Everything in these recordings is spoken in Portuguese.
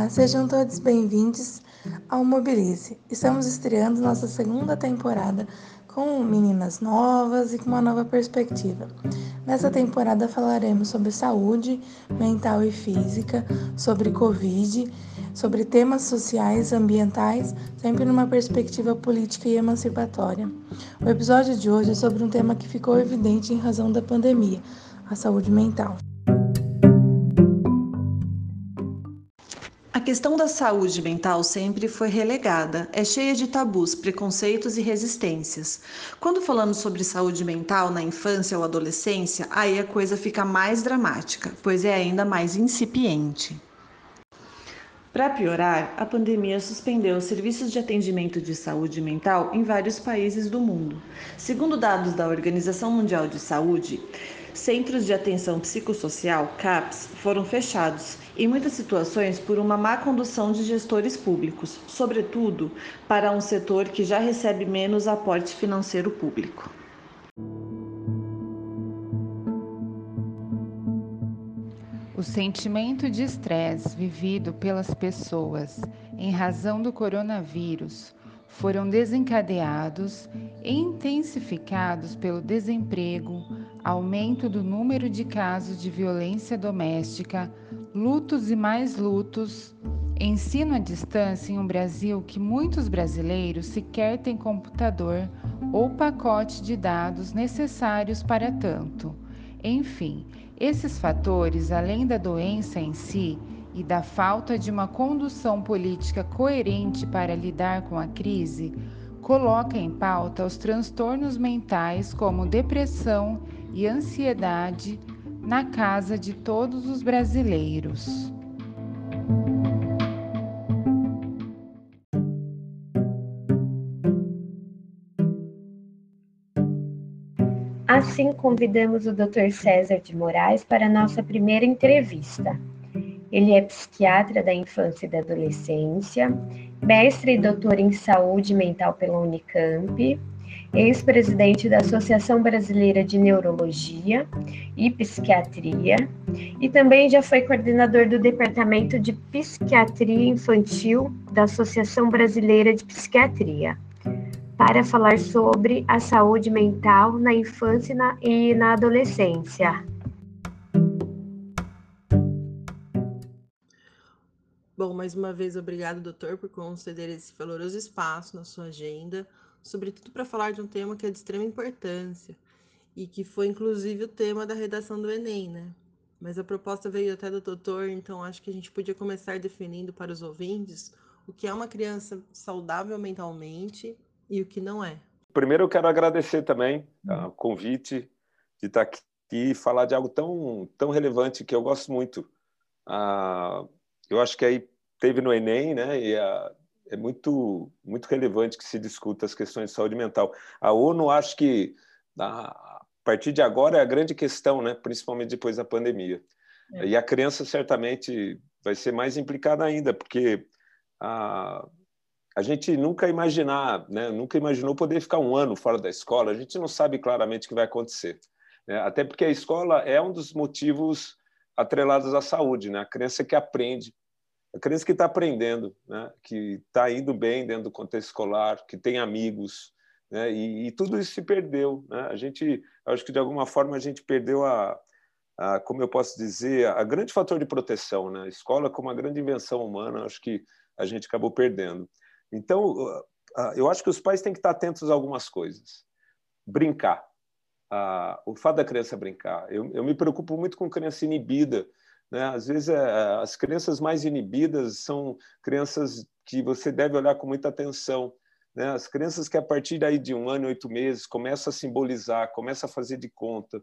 Olá, sejam todos bem-vindos ao Mobilize. Estamos estreando nossa segunda temporada com meninas novas e com uma nova perspectiva. Nessa temporada falaremos sobre saúde mental e física, sobre Covid, sobre temas sociais, ambientais, sempre numa perspectiva política e emancipatória. O episódio de hoje é sobre um tema que ficou evidente em razão da pandemia, a saúde mental. Questão da saúde mental sempre foi relegada, é cheia de tabus, preconceitos e resistências. Quando falamos sobre saúde mental na infância ou adolescência, aí a coisa fica mais dramática, pois é ainda mais incipiente. Para piorar, a pandemia suspendeu os serviços de atendimento de saúde mental em vários países do mundo. Segundo dados da Organização Mundial de Saúde, centros de atenção psicossocial, CAPS, foram fechados em muitas situações por uma má condução de gestores públicos, sobretudo para um setor que já recebe menos aporte financeiro público. O sentimento de estresse vivido pelas pessoas em razão do coronavírus foram desencadeados e intensificados pelo desemprego, aumento do número de casos de violência doméstica, lutos e mais lutos, ensino à distância em um Brasil que muitos brasileiros sequer têm computador ou pacote de dados necessários para tanto. Enfim, esses fatores, além da doença em si, e da falta de uma condução política coerente para lidar com a crise, coloca em pauta os transtornos mentais como depressão e ansiedade na casa de todos os brasileiros. Assim, convidamos o Dr. César de Moraes para nossa primeira entrevista. Ele é psiquiatra da infância e da adolescência, mestre e doutor em saúde mental pela Unicamp, ex-presidente da Associação Brasileira de Neurologia e Psiquiatria, e também já foi coordenador do Departamento de Psiquiatria Infantil da Associação Brasileira de Psiquiatria, para falar sobre a saúde mental na infância e na, adolescência. Bom, mais uma vez, obrigado, doutor, por conceder esse valoroso espaço na sua agenda, sobretudo para falar de um tema que é de extrema importância e que foi, inclusive, o tema da redação do Enem, né? Mas a proposta veio até do doutor, então acho que a gente podia começar definindo para os ouvintes o que é uma criança saudável mentalmente e o que não é. Primeiro, eu quero agradecer também uhum. o convite de estar aqui e falar de algo tão, tão relevante que eu gosto muito. Ah, eu acho que aí teve no Enem, né? E a, é muito muito relevante que se discuta as questões de saúde mental. A ONU acho que a partir de agora é a grande questão, né? Principalmente depois da pandemia. É. E a criança certamente vai ser mais implicada ainda, porque a, a gente nunca imaginar, né? Nunca imaginou poder ficar um ano fora da escola. A gente não sabe claramente o que vai acontecer. Né? Até porque a escola é um dos motivos atrelados à saúde, né? A criança que aprende a criança que está aprendendo, né? que está indo bem dentro do contexto escolar, que tem amigos, né? e, e, tudo isso se perdeu. Né? A gente, acho que de alguma forma a gente perdeu a, a, como eu posso dizer, a grande fator de proteção. Né? A escola como uma grande invenção humana, acho que a gente acabou perdendo. Então, eu acho que os pais têm que estar atentos a algumas coisas. Brincar. o fato da criança brincar. Eu, eu me preocupo muito com criança inibida, né? Às vezes, é, as crianças mais inibidas são crianças que você deve olhar com muita atenção. Né? As crianças que, a partir daí de um ano, oito meses, começam a simbolizar, começam a fazer de conta.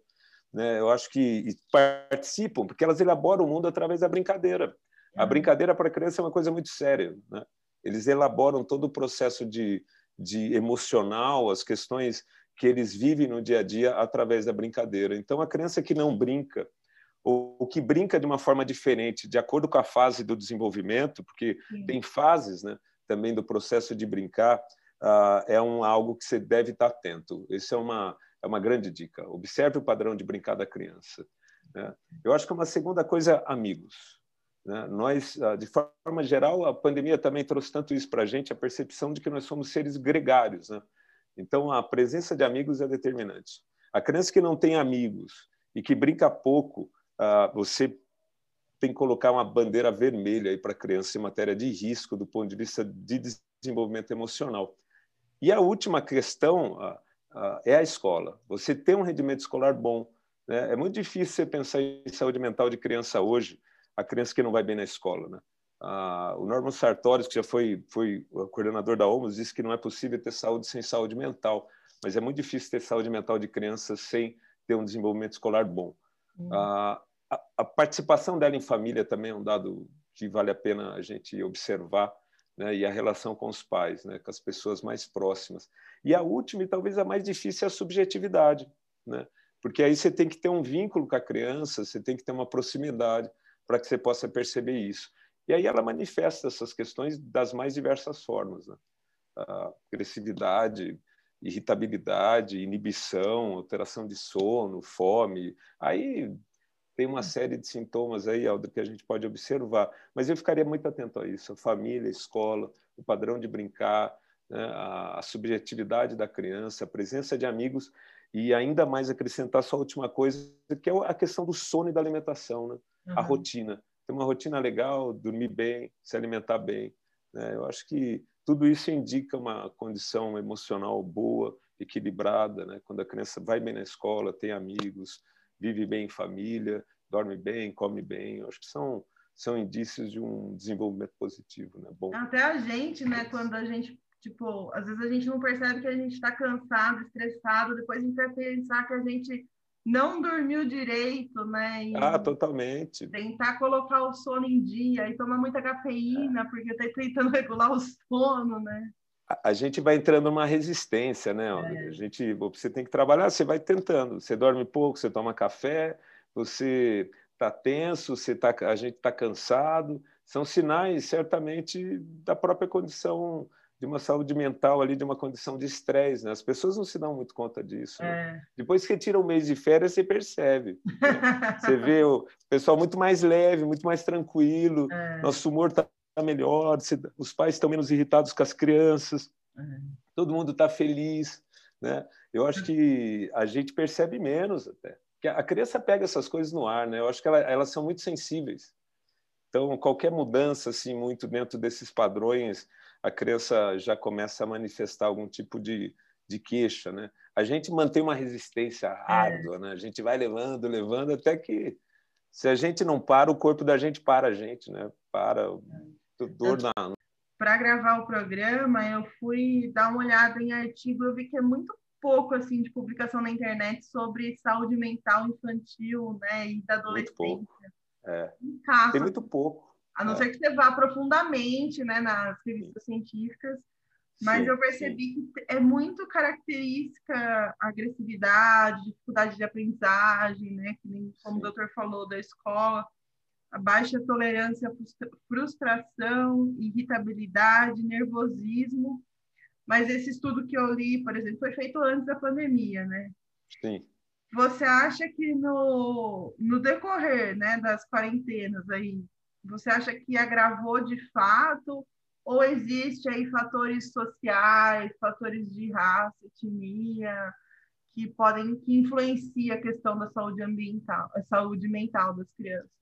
Né? Eu acho que participam, porque elas elaboram o mundo através da brincadeira. A uhum. brincadeira para a criança é uma coisa muito séria. Né? Eles elaboram todo o processo de, de emocional, as questões que eles vivem no dia a dia através da brincadeira. Então, a criança que não brinca, ou que brinca de uma forma diferente, de acordo com a fase do desenvolvimento, porque Sim. tem fases né, também do processo de brincar, uh, é um, algo que você deve estar atento. Isso é uma, é uma grande dica. Observe o padrão de brincar da criança. Né? Eu acho que uma segunda coisa, amigos. Né? Nós, ah, de forma geral, a pandemia também trouxe tanto isso para a gente, a percepção de que nós somos seres gregários. Né? Então, a presença de amigos é determinante. A criança que não tem amigos e que brinca pouco, ah, você tem que colocar uma bandeira vermelha para a criança em matéria de risco do ponto de vista de desenvolvimento emocional. E a última questão ah, é a escola. Você tem um rendimento escolar bom. Né? É muito difícil você pensar em saúde mental de criança hoje a criança que não vai bem na escola. Né? Ah, o Norman Sartori, que já foi, foi o coordenador da OMS, disse que não é possível ter saúde sem saúde mental, mas é muito difícil ter saúde mental de crianças sem ter um desenvolvimento escolar bom. Uhum. Ah, a, a, participação dela em família também é um dado que vale a pena a gente observar, né? e a relação com os pais, né? com as pessoas mais próximas. E a última, e talvez a mais difícil, é a subjetividade, né? porque aí você tem que ter um vínculo com a criança, você tem que ter uma proximidade para que você possa perceber isso. E aí ela manifesta essas questões das mais diversas formas. Né? agressividade, irritabilidade, inibição, alteração de sono, fome. Aí tem uma série de sintomas aí, Aldo, que a gente pode observar. Mas eu ficaria muito atento a isso: a família, a escola, o padrão de brincar, né? a, a subjetividade da criança, a presença de amigos e ainda mais acrescentar só a última coisa, que é a questão do sono e da alimentação. Né? uhum. a rotina. Ter uma rotina legal, dormir bem, se alimentar bem. Né? Eu acho que tudo isso indica uma condição emocional boa, equilibrada. Né? Quando a criança vai bem na escola, tem amigos, vive bem em família, dorme bem, come bem. Eu acho que são são indícios de um desenvolvimento positivo, né? Bom. Até a gente, né? Quando a gente tipo, às vezes a gente não percebe que a gente está cansado, estressado, depois a gente vai pensar que a gente não dormiu direito, né? E ah, totalmente. Tentar colocar o sono em dia e tomar muita cafeína, é. porque tá tentando regular o sono, né? A, gente vai entrando numa resistência, né? É. A gente, você tem que trabalhar, você vai tentando. Você dorme pouco, você toma café, você está tenso, você tá, a gente está cansado. São sinais, certamente, da própria condição de uma saúde mental ali, de uma condição de estresse, né? As pessoas não se dão muito conta disso. Né? É. Depois que tira um mês de férias, você percebe. Né? você vê o pessoal muito mais leve, muito mais tranquilo, é. nosso humor está melhor, os pais estão menos irritados com as crianças, é. todo mundo está feliz, né? Eu acho que a gente percebe menos até. Que a criança pega essas coisas no ar, né? Eu acho que ela, elas são muito sensíveis. Então, qualquer mudança assim muito dentro desses padrões a criança já começa a manifestar algum tipo de, de queixa, né? A gente mantém uma resistência é. árdua, é. né? A gente vai levando, levando, até que se a gente não para, o corpo da gente para a gente, né? Para, é. Dor na... Para gravar o programa, eu fui dar uma olhada em artigo, eu vi que é muito pouco assim de publicação na internet sobre saúde mental infantil, né, e da adolescência. Muito pouco. É. Tem muito pouco. A não é. ser que você vá profundamente né, nas revistas Sim. científicas, mas sim, eu percebi sim. que é muito característica agressividade, dificuldade de aprendizagem, né? Que nem como o doutor falou da escola, a baixa tolerância à frustração, irritabilidade, nervosismo. Mas esse estudo que eu li, por exemplo, foi feito antes da pandemia, né? Sim. Você acha que no, no decorrer né, das quarentenas aí, você acha que agravou de fato? Ou existe aí fatores sociais, fatores de raça, etnia, que podem que influenciam a questão da saúde ambiental, a saúde mental das crianças?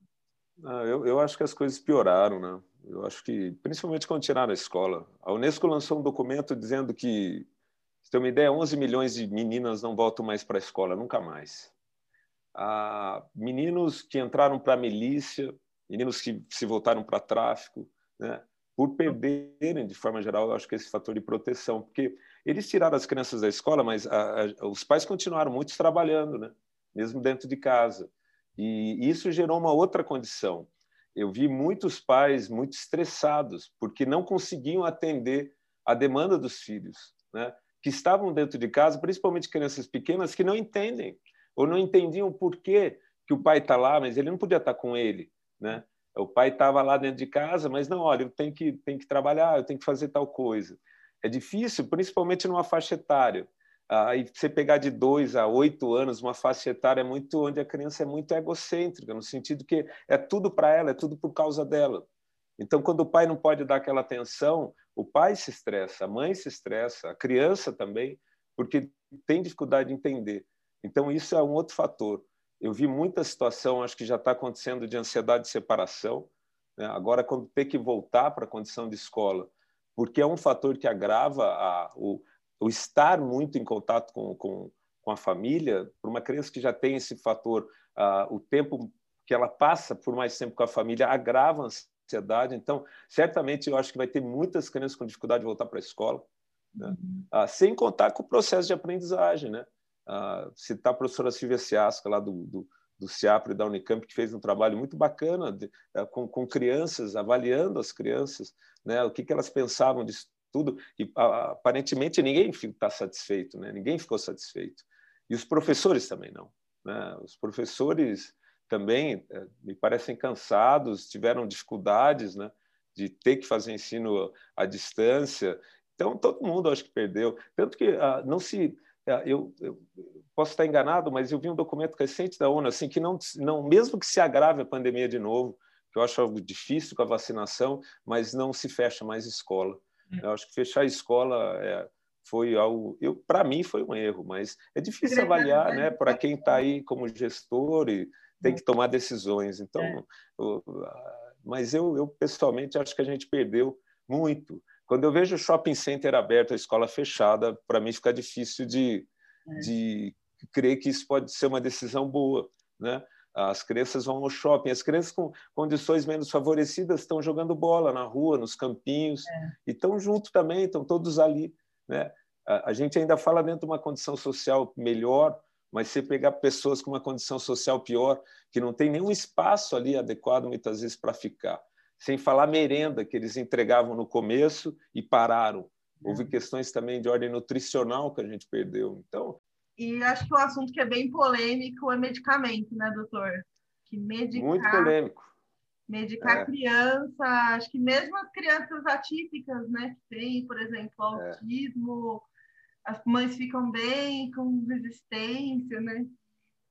Ah, eu, eu acho que as coisas pioraram, né? Eu acho que, principalmente quando tiraram a escola. A Unesco lançou um documento dizendo que, se tem uma ideia, 11 milhões de meninas não voltam mais para a escola, nunca mais. Ah, meninos que entraram para a milícia, meninos que se voltaram para tráfico, né? por perderem, de forma geral, eu acho que esse fator de proteção, porque eles tiraram as crianças da escola, mas a, a, os pais continuaram muitos trabalhando, né? mesmo dentro de casa. E isso gerou uma outra condição. Eu vi muitos pais muito estressados, porque não conseguiam atender a demanda dos filhos, né? que estavam dentro de casa, principalmente crianças pequenas, que não entendem, ou não entendiam por que, que o pai está lá, mas ele não podia estar tá com ele. Né? O pai estava lá dentro de casa, mas não, olha, eu tenho que, tenho que trabalhar, eu tenho que fazer tal coisa. É difícil, principalmente numa faixa etária. Aí você pegar de dois a oito anos, uma faixa etária é muito onde a criança é muito egocêntrica, no sentido que é tudo para ela, é tudo por causa dela. Então, quando o pai não pode dar aquela atenção, o pai se estressa, a mãe se estressa, a criança também, porque tem dificuldade de entender. Então, isso é um outro fator. Eu vi muita situação, acho que já está acontecendo, de ansiedade de separação. Né? Agora, quando tem que voltar para a condição de escola, porque é um fator que agrava a, o, o estar muito em contato com, com, com a família, para uma criança que já tem esse fator, uh, o tempo que ela passa por mais tempo com a família agrava a ansiedade. Então, certamente, eu acho que vai ter muitas crianças com dificuldade de voltar para a escola, né? uh, sem contar com o processo de aprendizagem. Né? Uh, citar a professora Silvia Ciasca, lá do, do, do CIAPRE da Unicamp, que fez um trabalho muito bacana de, uh, com, com crianças, avaliando as crianças, né? o que, que elas pensavam disso tudo, e aparentemente ninguém está satisfeito, né? ninguém ficou satisfeito. E os professores também não. Né? Os professores também eh, me parecem cansados, tiveram dificuldades né? de ter que fazer ensino à distância. Então, todo mundo acho que perdeu. Tanto que uh, não se. Uh, eu, eu, posso estar enganado, mas eu vi um documento recente da ONU assim que não, não mesmo que se agrave a pandemia de novo, que eu acho algo difícil com a vacinação, mas não se fecha mais escola. Eu acho que fechar a escola é, foi algo, eu para mim foi um erro, mas é difícil avaliar, né, para quem está aí como gestor e tem que tomar decisões. Então, é. eu, mas eu, eu pessoalmente acho que a gente perdeu muito. Quando eu vejo o shopping center aberto, a escola fechada, para mim fica difícil de, é. de crer que isso pode ser uma decisão boa, né? As crianças vão ao shopping, as crianças com condições menos favorecidas estão jogando bola na rua, nos campinhos, é. e estão junto também, estão todos ali. Né? A, gente ainda fala dentro de uma condição social melhor, mas se pegar pessoas com uma condição social pior, que não tem nenhum espaço ali adequado muitas vezes para ficar, sem falar merenda que eles entregavam no começo e pararam. Houve é. questões também de ordem nutricional que a gente perdeu. Então, e acho que o assunto que é bem polêmico é medicamento, né, doutor? Que medicar, Muito polêmico. Medicar é. criança, acho que mesmo as crianças atípicas, né, que tem, por exemplo, é. autismo, é. as mães ficam bem com resistência, né?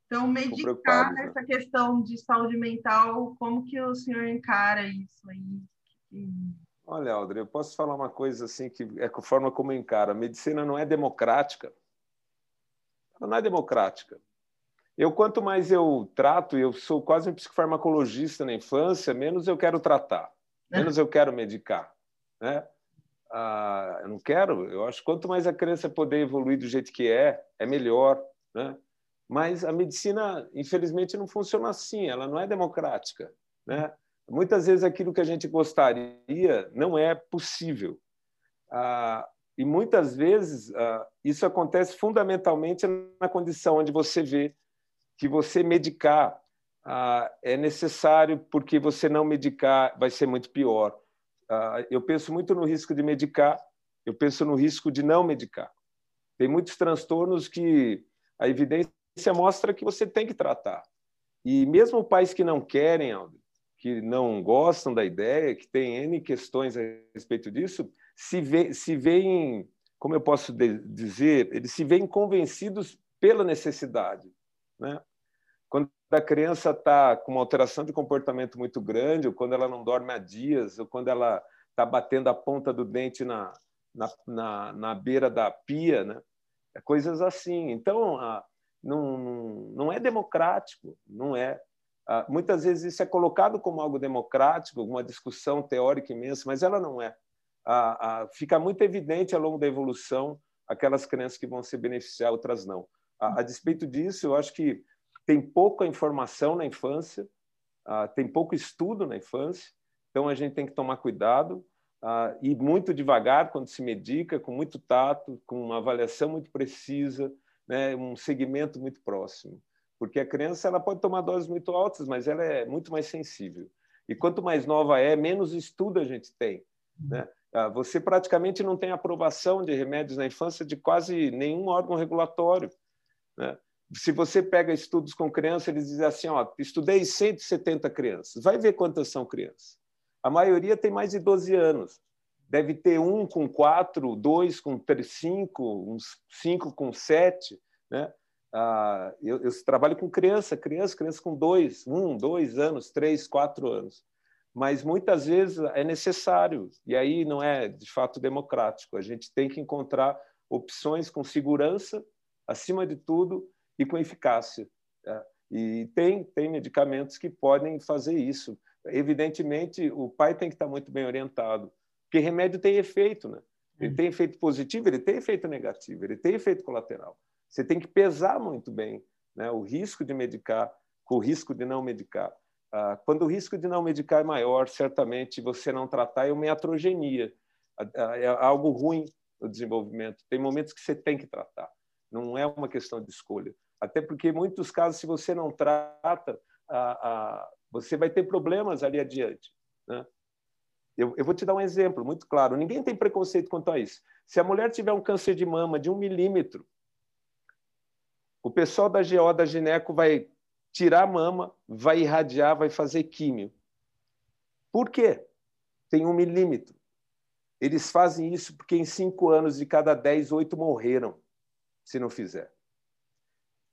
Então, medicar né? essa questão de saúde mental, como que o senhor encara isso aí? Olha, Audrey, eu posso falar uma coisa assim que é a forma como eu encaro. A medicina não é democrática ela não é democrática. Eu, quanto mais eu trato, eu sou quase um psicofarmacologista na infância, menos eu quero tratar, menos eu quero medicar. Né? Ah, eu não quero, eu acho que quanto mais a criança poder evoluir do jeito que é, é melhor. Né? Mas a medicina, infelizmente, não funciona assim, ela não é democrática. Né? Muitas vezes aquilo que a gente gostaria não é possível. Ah, e muitas vezes uh, isso acontece fundamentalmente na condição onde você vê que você medicar uh, é necessário porque você não medicar vai ser muito pior. Uh, eu penso muito no risco de medicar, eu penso no risco de não medicar. Tem muitos transtornos que a evidência mostra que você tem que tratar. E mesmo pais que não querem, que não gostam da ideia, que têm N questões a respeito disso, se, vê, se veem, como eu posso dizer, eles se veem convencidos pela necessidade. Né? Quando a criança está com uma alteração de comportamento muito grande, ou quando ela não dorme há dias, ou quando ela está batendo a ponta do dente na, na, na, na beira da pia, né? É coisas assim. Então, não, não é democrático, não é. muitas vezes isso é colocado como algo democrático, uma discussão teórica imensa, mas ela não é a, a, fica muito evidente ao longo da evolução aquelas crianças que vão se beneficiar, outras não. A, a despeito disso, eu acho que tem pouca informação na infância, tem pouco estudo na infância, então a gente tem que tomar cuidado e muito devagar quando se medica, com muito tato, com uma avaliação muito precisa, né, um segmento muito próximo. Porque a criança ela pode tomar doses muito altas, mas ela é muito mais sensível. E quanto mais nova é, menos estudo a gente tem. Né? Ah, você praticamente não tem aprovação de remédios na infância de quase nenhum órgão regulatório. Né? Se você pega estudos com crianças, eles dizem assim: ó, estudei 170 crianças, vai ver quantas são crianças. A maioria tem mais de 12 anos. deve ter um com quatro, dois com cinco, uns cinco com sete, né? Ah, eu, eu, trabalho com criança, criança, criança com dois, um, dois anos, três, quatro anos. Mas muitas vezes é necessário, e aí não é de fato democrático. A gente tem que encontrar opções com segurança, acima de tudo, e com eficácia. Tá? E tem, tem medicamentos que podem fazer isso. Evidentemente, o pai tem que estar muito bem orientado, porque remédio tem efeito, né? Ele tem efeito positivo, ele tem efeito negativo, ele tem efeito colateral. Você tem que pesar muito bem né, o risco de medicar com o risco de não medicar. Ah, quando o risco de não medicar é maior, certamente você não tratar é uma iatrogenia, é algo ruim no desenvolvimento. Tem momentos que você tem que tratar, não é uma questão de escolha. Até porque, em muitos casos, se você não trata, você vai ter problemas ali adiante. Né? Eu, eu, vou te dar um exemplo muito claro. Ninguém tem preconceito quanto a isso. Se a mulher tiver um câncer de mama de um milímetro, o pessoal da GO da gineco vai tirar a mama, vai irradiar, vai fazer químio. Por quê? Tem um milímetro. Eles fazem isso porque em cinco anos de cada dez, oito morreram se não fizer.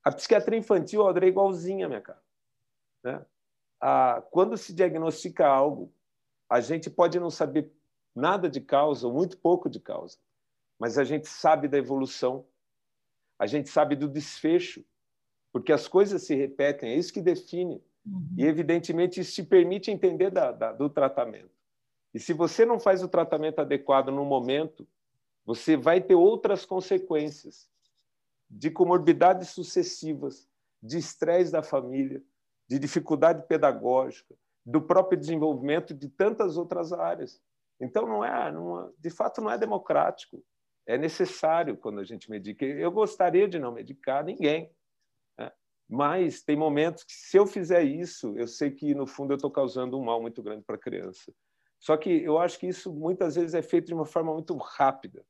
A psiquiatria infantil, Audrey, é igualzinha, minha cara. Né? Ah, quando se diagnostica algo, a gente pode não saber nada de causa, ou muito pouco de causa, mas a gente sabe da evolução a gente sabe do desfecho, porque as coisas se repetem, é isso que define. Uhum. E, evidentemente, isso te permite entender da, da, do tratamento. E se você não faz o tratamento adequado no momento, você vai ter outras consequências de comorbidades sucessivas, de estresse da família, de dificuldade pedagógica, do próprio desenvolvimento de tantas outras áreas. Então, não é, não, é, de fato, não é democrático é necessário quando a gente medica. Eu gostaria de não medicar ninguém? Mas tem momentos que, se eu fizer isso, eu sei que, no fundo, eu estou causando um mal muito grande para a criança. Só que eu acho que isso, muitas vezes, é feito de uma forma muito rápida,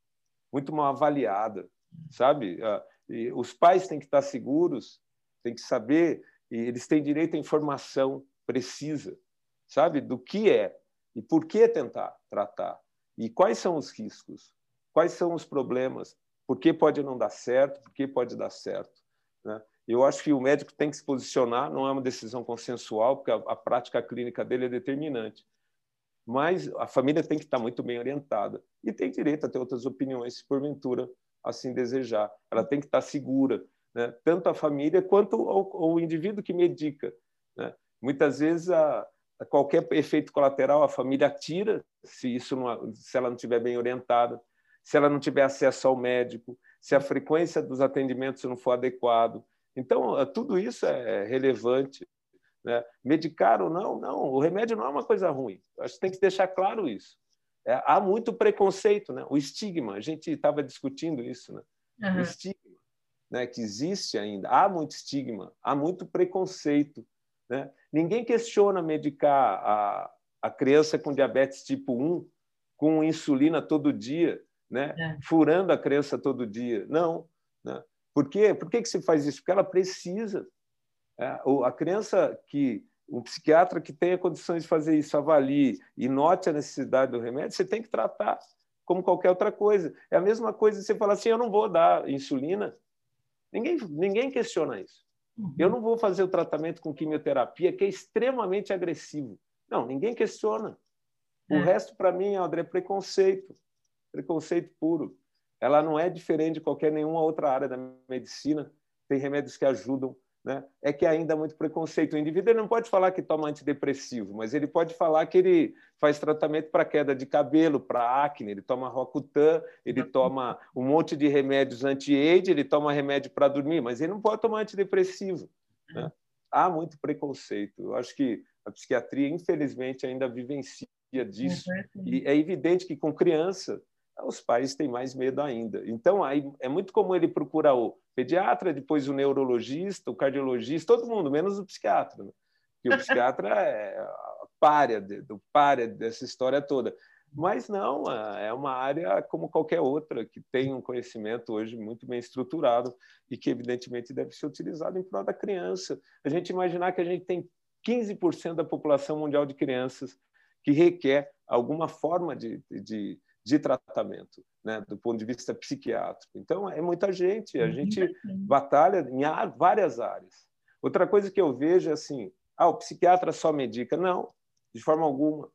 muito mal avaliada, sabe? Ah, e os pais têm que estar seguros, têm que saber, e eles têm direito à informação precisa, sabe? Do que é e por que tentar tratar e quais são os riscos quais são os problemas, por que pode não dar certo, por que pode dar certo. Né? Eu acho que o médico tem que se posicionar, não é uma decisão consensual, porque a, a prática clínica dele é determinante. Mas a família tem que estar muito bem orientada e tem direito a ter outras opiniões, se porventura assim desejar. Ela tem que estar segura, né? tanto a família quanto o, o indivíduo que medica. Né? Muitas vezes, a, a qualquer efeito colateral, a família tira se, isso não, se ela não estiver bem orientada se ela não tiver acesso ao médico, se a frequência dos atendimentos não for adequado. Então, eh, tudo isso é relevante. Né? Medicar ou não, não, o remédio não é uma coisa ruim. Acho que tem que deixar claro isso. É, há muito preconceito, né? o estigma, a gente estava discutindo isso, né? Uhum. o estigma né? que existe ainda. Há muito estigma, há muito preconceito. Né? Ninguém questiona medicar a, a criança com diabetes tipo 1 com insulina todo dia né? É. furando a criança todo dia. Não. Né? Por quê? Por que, que se faz isso? Porque ela precisa. É, a criança que um psiquiatra que tenha condições de fazer isso, avalie e note a necessidade do remédio, você tem que tratar como qualquer outra coisa. É a mesma coisa você falar assim, eu não vou dar insulina. Ninguém, ninguém questiona isso. Uhum. Eu não vou fazer o tratamento com quimioterapia, que é extremamente agressivo. Não, ninguém questiona. O é. resto, para mim, André, é preconceito preconceito puro. Ela não é diferente de qualquer nenhuma outra área da medicina. Tem remédios que ajudam, né? É que ainda há muito preconceito. O indivíduo não pode falar que toma antidepressivo, mas ele pode falar que ele faz tratamento para queda de cabelo, para acne, ele toma Rocutan, ele toma um monte de remédios anti-AIDS, ele toma remédio para dormir, mas ele não pode tomar antidepressivo. Né? Há muito preconceito. Eu acho que a psiquiatria, infelizmente, ainda vivencia disso. E é evidente que com criança os pais têm mais medo ainda. Então, aí é muito comum ele procurar o pediatra, depois o neurologista, o cardiologista, todo mundo, menos o psiquiatra. Né? Porque o psiquiatra é a párea, do párea dessa história toda. Mas não, é uma área como qualquer outra, que tem um conhecimento hoje muito bem estruturado e que, evidentemente, deve ser utilizado em prol da criança. A gente imaginar que a gente tem 15% da população mundial de crianças que requer alguma forma de, de de tratamento, né, do ponto de vista psiquiátrico. Então, é muita gente, a gente batalha em várias áreas. Outra coisa que eu vejo é assim: ah, o psiquiatra só medica. Não, de forma alguma.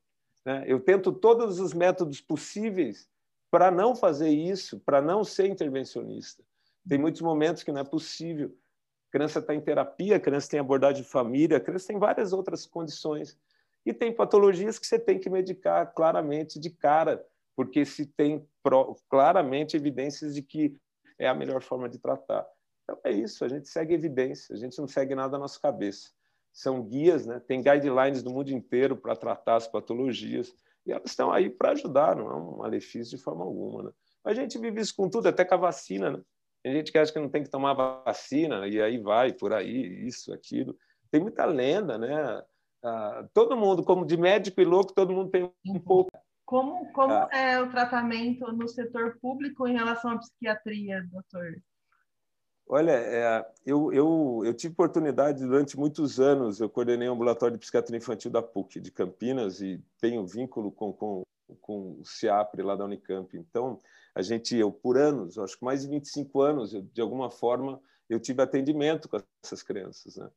Né? Eu tento todos os métodos possíveis para não fazer isso, para não ser intervencionista. Tem muitos momentos que não é possível. A criança está em terapia, a criança tem abordagem de família, a criança tem várias outras condições. E tem patologias que você tem que medicar claramente de cara, porque se tem claramente evidências de que é a melhor forma de tratar. Então é isso, a gente segue evidência, a gente não segue nada na nossa cabeça. São guias, né? tem guidelines do mundo inteiro para tratar as patologias, e elas estão aí para ajudar, não é um malefício de forma alguma. Né? A gente vive isso com tudo, até com a vacina. Né? Tem gente que acha que não tem que tomar vacina, e aí vai por aí, isso, aquilo. Tem muita lenda, né? Ah, todo mundo, como de médico e louco, todo mundo tem um pouco. Como, como ah. é o tratamento no setor público em relação à psiquiatria, doutor? Olha, é, eu, eu, eu tive oportunidade durante muitos anos, eu coordenei o ambulatório de psiquiatria infantil da PUC de Campinas e tenho vínculo com, com, com o CIAPRE lá da Unicamp. Então, a gente, eu por anos, acho que mais de 25 anos, eu, de alguma forma, eu tive atendimento com essas crianças. Né?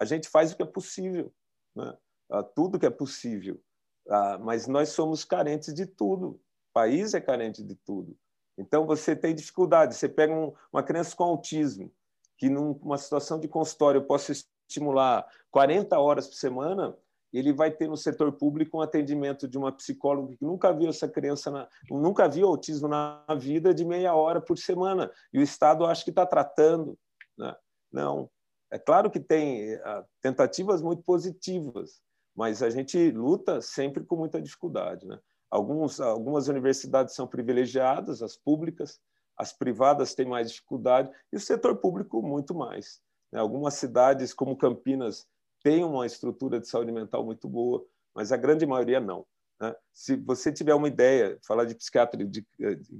A gente faz o que é possível, né? Ah, tudo que é possível, ah, mas nós somos carentes de tudo. O país é carente de tudo. Então, você tem dificuldade. Você pega um, uma criança com autismo, que numa situação de consultório eu posso estimular 40 horas por semana, ele vai ter no setor público um atendimento de uma psicóloga que nunca viu essa criança, na, nunca viu autismo na vida, de meia hora por semana. E o Estado acha que está tratando. Né? Não. É claro que tem uh, tentativas muito positivas, mas a gente luta sempre com muita dificuldade. Né? Alguns, algumas universidades são privilegiadas, as públicas, as privadas têm mais dificuldade, e o setor público muito mais. Né? Algumas cidades, como Campinas, têm uma estrutura de saúde mental muito boa, mas a grande maioria não. Né? Se você tiver uma ideia, falar de psiquiatria de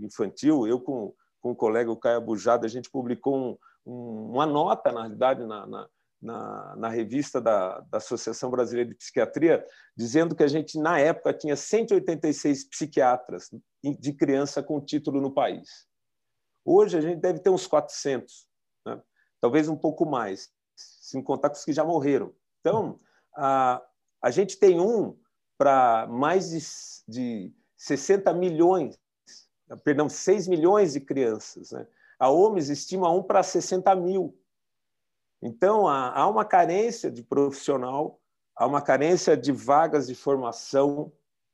infantil, eu com, com o colega o Caio Bujada, a gente publicou um, um, uma nota, na realidade, na, na na, na revista da, da, Associação Brasileira de Psiquiatria, dizendo que a gente, na época, tinha 186 psiquiatras de criança com título no país. Hoje, a gente deve ter uns 400, né? talvez um pouco mais, se contar com os que já morreram. Então, a, a gente tem um para mais de, de 60 milhões, perdão, 6 milhões de crianças. Né? A OMS estima um para 60 mil. Então, há, uma carência de profissional, há uma carência de vagas de formação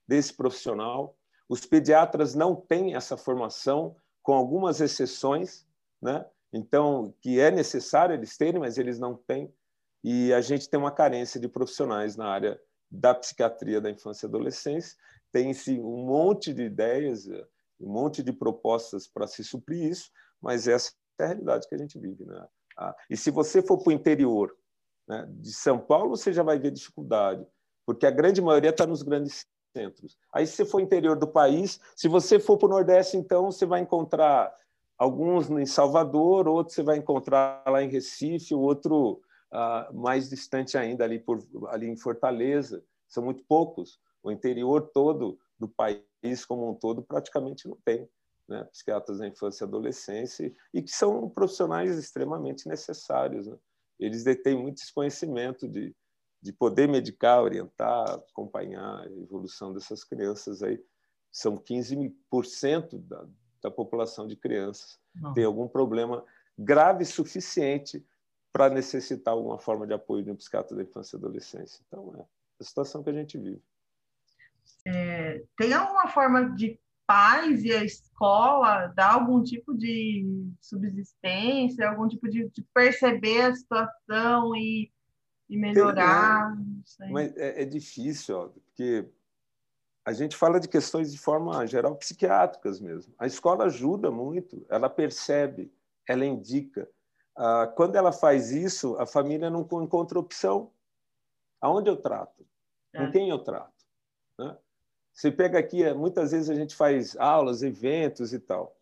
desse profissional. Os pediatras não têm essa formação, com algumas exceções, né? então, que é necessário eles terem, mas eles não têm. E a gente tem uma carência de profissionais na área da psiquiatria da infância e adolescência. Tem-se um monte de ideias, um monte de propostas para se suprir isso, mas essa é a realidade que a gente vive. Né? Ah, e se você for para o interior né, de São Paulo, você já vai ver dificuldade, porque a grande maioria está nos grandes centros. Aí, se você for interior do país, se você for para o Nordeste, então você vai encontrar alguns em Salvador, outros você vai encontrar lá em Recife, outro ah, mais distante ainda ali, por, ali em Fortaleza. São muito poucos. O interior todo do país como um todo praticamente não tem né, psiquiatras da infância e adolescência, e que são profissionais extremamente necessários. Né? Eles detêm muito esse conhecimento de, de poder medicar, orientar, acompanhar a evolução dessas crianças. Aí. São 15% da, da população de crianças Não. tem algum problema grave suficiente para necessitar alguma forma de apoio de um psiquiatra da infância e adolescência. Então, é a situação que a gente vive. É, tem alguma forma de pais e a escola dar algum tipo de subsistência, algum tipo de, de perceber a situação e, e melhorar? Mas é, é difícil, ó, porque a gente fala de questões de forma geral psiquiátricas mesmo. A escola ajuda muito, ela percebe, ela indica. Ah, quando ela faz isso, a família não encontra opção. Aonde eu trato? Com é. quem eu trato? Né? Você pega aqui, é, muitas vezes a gente faz aulas, eventos e tal.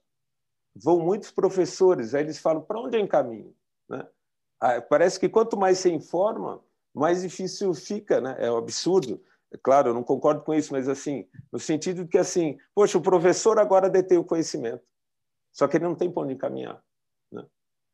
Vão muitos professores, aí eles falam, para onde eu encaminho? Né? Parece que quanto mais você informa, mais difícil fica, né? é um absurdo. Claro, eu não concordo com isso, mas assim, no sentido de que assim, poxa, o professor agora detém o conhecimento, só que ele não tem para onde encaminhar. Né?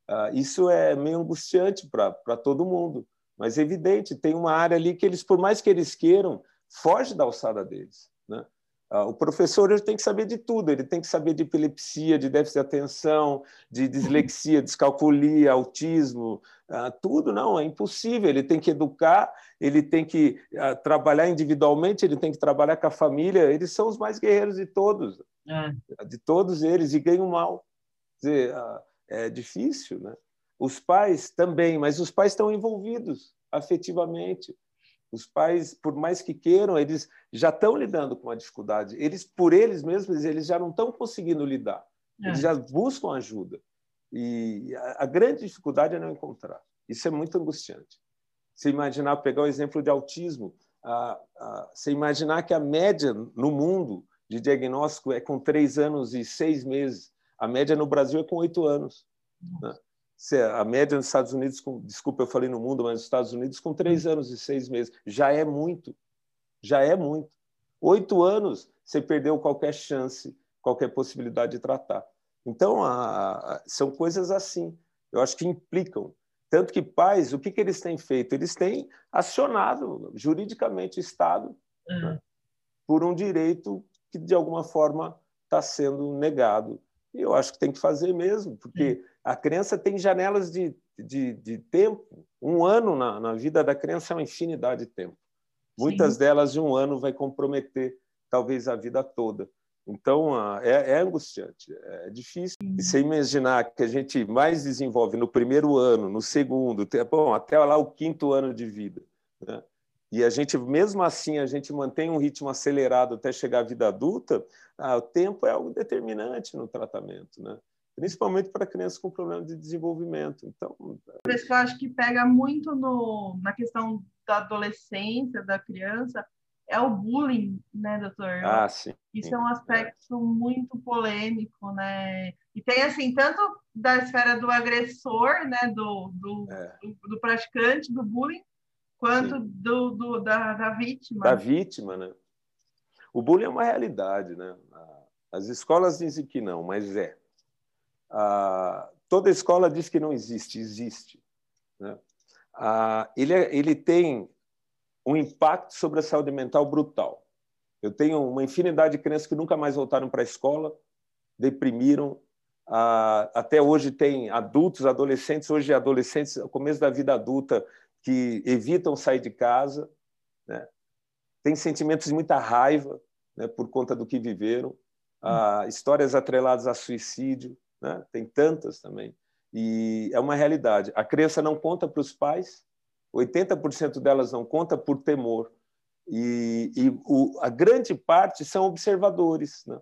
Ah, isso é meio angustiante para todo mundo, mas é evidente, tem uma área ali que eles, por mais que eles queiram, foge da alçada deles. Né? Ah, o professor ele tem que saber de tudo, ele tem que saber de epilepsia, de déficit de atenção, de dislexia, descalculia, autismo, ah, tudo não, é impossível. Ele tem que educar, ele tem que ah, trabalhar individualmente, ele tem que trabalhar com a família. Eles são os mais guerreiros de todos, é. de todos eles, e ganham mal. Quer dizer, é difícil, né? Os pais também, mas os pais estão envolvidos afetivamente. Os pais, por mais que queiram, eles já estão lidando com a dificuldade. Eles, por eles mesmos, eles já não estão conseguindo lidar. Eles é. já buscam ajuda. E a, a, grande dificuldade é não encontrar. Isso é muito angustiante. Você imaginar, pegar o exemplo de autismo, a, a, você imaginar que a média no mundo de diagnóstico é com três anos e seis meses. A média no Brasil é com oito anos. Né? A média nos Estados Unidos, com, desculpa, eu falei no mundo, mas nos Estados Unidos, com três hum. anos e seis meses. Já é muito. Já é muito. Oito anos, você perdeu qualquer chance, qualquer possibilidade de tratar. Então, a, a, são coisas assim. Eu acho que implicam. Tanto que pais, o que, que eles têm feito? Eles têm acionado juridicamente o Estado uhum. né, por um direito que, de alguma forma, está sendo negado. E eu acho que tem que fazer mesmo, porque uhum a criança tem janelas de, de, de tempo. Um ano na, na, vida da criança é uma infinidade de tempo. Muitas Sim. delas, de um ano, vai comprometer talvez a vida toda. Então, é, é angustiante, é difícil. E você imaginar que a gente mais desenvolve no primeiro ano, no segundo, bom, até lá o quinto ano de vida. Né? E a gente, mesmo assim, a gente mantém um ritmo acelerado até chegar à vida adulta, ah, o tempo é algo determinante no tratamento. Né? Principalmente para crianças com problema de desenvolvimento. Então, por isso que eu acho que pega muito no, na questão da adolescência, da criança, é o bullying, né, doutor? Ah, sim. Isso é um aspecto é. muito polêmico, né? E tem, assim, tanto da esfera do agressor, né, do, do, é. do, do, praticante do bullying, quanto do, do, da, da vítima. Da vítima, né? O bullying é uma realidade, né? As escolas dizem que não, mas é. Ah, toda escola diz que não existe, existe. Né? Ah, ele, é, ele tem um impacto sobre a saúde mental brutal. Eu tenho uma infinidade de crianças que nunca mais voltaram para a escola, deprimiram. Ah, até hoje tem adultos, adolescentes, hoje adolescentes, no começo da vida adulta, que evitam sair de casa. Né? Tem sentimentos de muita raiva né, por conta do que viveram. Ah, histórias atreladas a suicídio né? tem tantas também. E é uma realidade. A criança não conta para os pais, 80% delas não conta por temor. E, e o, a grande parte são observadores, né?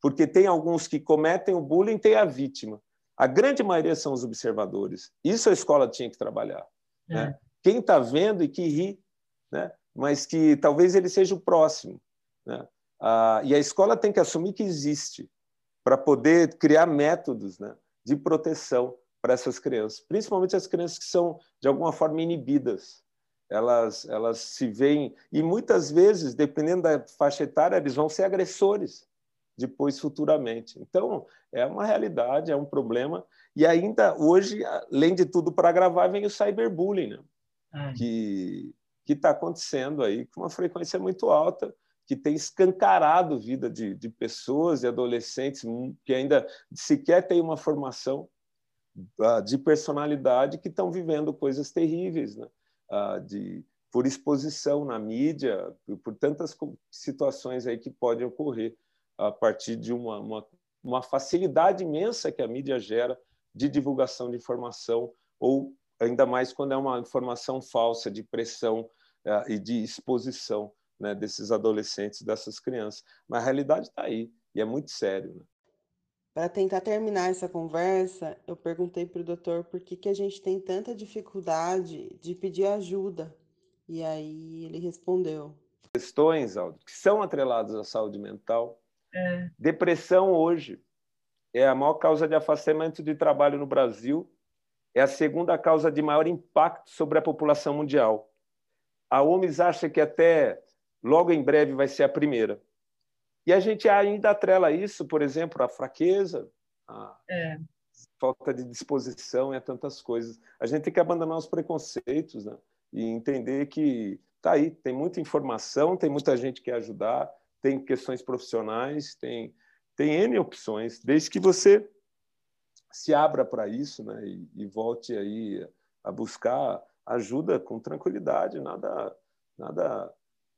porque tem alguns que cometem o bullying, tem a vítima. A grande maioria são os observadores. Isso a escola tinha que trabalhar. É. Né? Quem está vendo e que ri, né? mas que talvez ele seja o próximo. Né? Ah, e a escola tem que assumir que existe para poder criar métodos né, de proteção para essas crianças, principalmente as crianças que são, de alguma forma, inibidas. Elas, elas se veem, e muitas vezes, dependendo da faixa etária, eles vão ser agressores depois, futuramente. Então, é uma realidade, é um problema. E ainda hoje, além de tudo, para agravar, vem o cyberbullying, né? Que está acontecendo aí com uma frequência muito alta que tem escancarado vida de, de pessoas e adolescentes que ainda sequer têm uma formação uh, de personalidade que estão vivendo coisas terríveis, né? Uh, de, por exposição na mídia, por tantas situações aí que podem ocorrer a partir de uma, uma, uma facilidade imensa que a mídia gera de divulgação de informação ou ainda mais quando é uma informação falsa de pressão uh, e de exposição né, desses adolescentes, dessas crianças. Mas a realidade está aí e é muito sério. Né? Para tentar terminar essa conversa, eu perguntei para o doutor por que, que a gente tem tanta dificuldade de pedir ajuda. E aí ele respondeu. Questões, Aldo, que são atreladas à saúde mental. É. Depressão hoje é a maior causa de afastamento de trabalho no Brasil, é a segunda causa de maior impacto sobre a população mundial. A OMS acha que até logo em breve vai ser a primeira. E a gente ainda atrela isso, por exemplo, a fraqueza, a é. falta de disposição e a tantas coisas. A gente tem que abandonar os preconceitos né? e entender que tá aí, tem muita informação, tem muita gente que ajudar, tem questões profissionais, tem, tem N opções, desde que você se abra para isso né? E, e volte aí a buscar ajuda com tranquilidade, nada, nada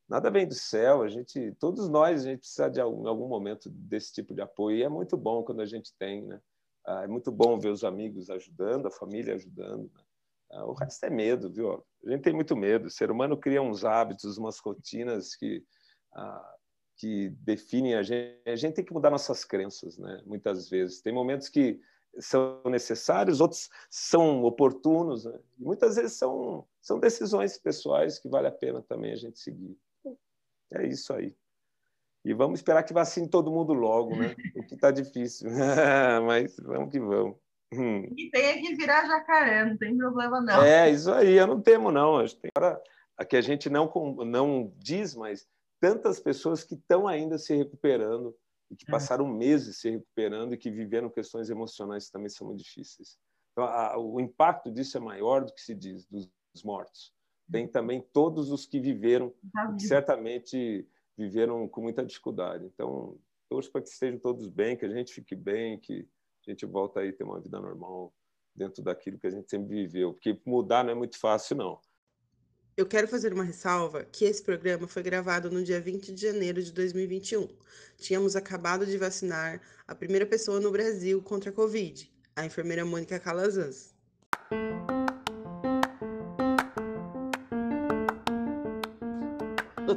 nada vem do céu. A gente, todos nós, a gente precisa de algum, algum momento desse tipo de apoio. E é muito bom quando a gente tem, né? Ah, é muito bom ver os amigos ajudando, a família ajudando. Né? Ah, o resto é medo, viu? A gente tem muito medo. O ser humano cria uns hábitos, umas rotinas que ah, que definem a gente. A gente tem que mudar nossas crenças, né? Muitas vezes tem momentos que são necessários, outros são oportunos, né? muitas vezes são são decisões pessoais que vale a pena também a gente seguir. É isso aí. E vamos esperar que vacine todo mundo logo, né? O que está difícil. Mas vamos que vamos. Hum. E tem que virar jacaré, não tem problema não. É, isso aí, eu não temo não. Acho que agora que a gente não, não diz, mas tantas pessoas que estão ainda se recuperando e que é. passaram meses se recuperando e que viveram questões emocionais que também são muito difíceis. Então, a, o impacto disso é maior do que se diz dos, dos mortos tem também todos os que viveram, que certamente viveram com muita dificuldade. Então, torço para que estejam todos bem, que a gente fique bem, que a gente volta aí a ter uma vida normal dentro daquilo que a gente sempre viveu, porque mudar não é muito fácil, não. Eu quero fazer uma ressalva que esse programa foi gravado no dia 20 de janeiro de 2021. Tínhamos acabado de vacinar a primeira pessoa no Brasil contra a Covid, a enfermeira Mônica Calazans.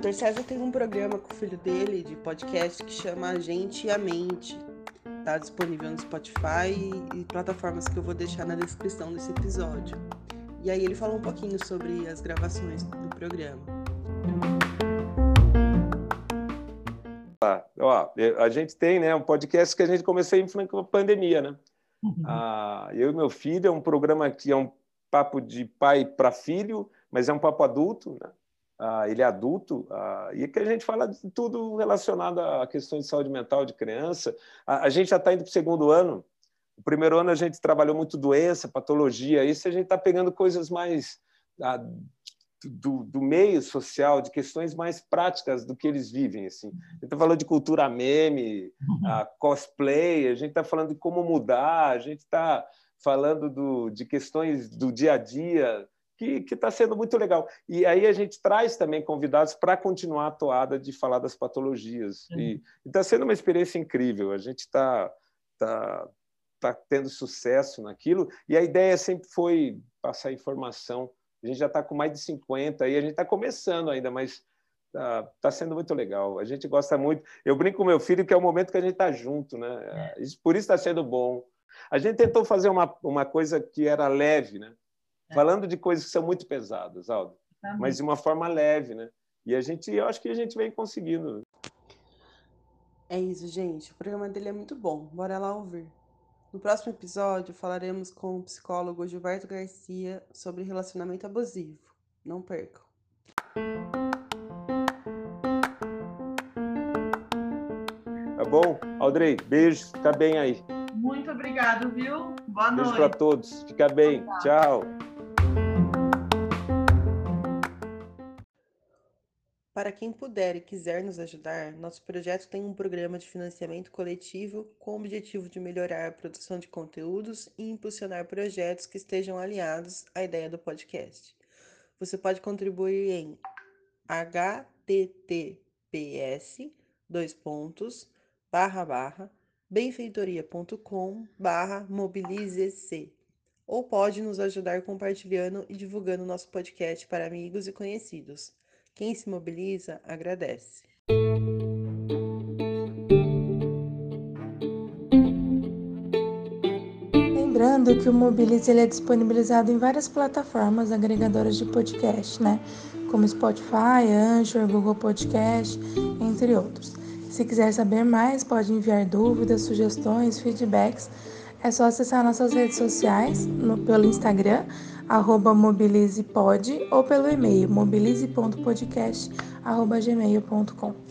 Dr. César tem um programa com o filho dele de podcast que chama A Gente e a Mente. Está disponível no Spotify e plataformas que eu vou deixar na descrição desse episódio. E aí ele falou um pouquinho sobre as gravações do programa. Ah, ó, a gente tem né, um podcast que a gente começou em a pandemia, né? Uhum. Ah, eu e meu filho, é um programa que é um papo de pai para filho, mas é um papo adulto, né? Ah, ele é adulto, ah, e que a gente fala de tudo relacionado a questões de saúde mental de criança. A, a gente já está indo para o segundo ano. O primeiro ano a gente trabalhou muito doença, patologia, isso a gente está pegando coisas mais ah, do, do, meio social, de questões mais práticas do que eles vivem. Assim. A gente está falando de cultura meme, a cosplay, a gente está falando de como mudar, a gente está falando do, de questões do dia a dia, que está sendo muito legal. E aí a gente traz também convidados para continuar a toada de falar das patologias. Uhum. E está sendo uma experiência incrível. A gente está tá, tá tendo sucesso naquilo. E a ideia sempre foi passar informação. A gente já está com mais de 50 e a gente está começando ainda, mas está tá sendo muito legal. A gente gosta muito. Eu brinco com meu filho que é o momento que a gente está junto, né? É. Por isso está sendo bom. A gente tentou fazer uma, uma coisa que era leve, né? É. falando de coisas que são muito pesadas, Aldo, tá mas de uma forma leve, né? E a gente, eu acho que a gente vem conseguindo. É isso, gente. O programa dele é muito bom. Bora lá ouvir. No próximo episódio, falaremos com o psicólogo Gilberto Garcia sobre relacionamento abusivo. Não percam. Tá bom? Aldrey, beijos. Fica bem aí. Muito obrigado, viu? Boa Beijo noite. Beijo para todos. Fica bem. Tchau. Para quem puder e quiser nos ajudar, nosso projeto tem um programa de financiamento coletivo com o objetivo de melhorar a produção de conteúdos e impulsionar projetos que estejam alinhados à ideia do podcast. Você pode contribuir em https dois pontos barra barra benfeitoria.com barra mobilize-se ou pode nos ajudar compartilhando e divulgando nosso podcast para amigos e conhecidos. Quem se mobiliza agradece. Lembrando que o Mobilize é disponibilizado em várias plataformas agregadoras de podcast, né? Como Spotify, Anchor, Google Podcast, entre outros. Se quiser saber mais, pode enviar dúvidas, sugestões, feedbacks. É só acessar nossas redes sociais no, pelo Instagram, arroba mobilizepod, ou pelo e-mail mobilize.podcast.com mobilize.gmail.com.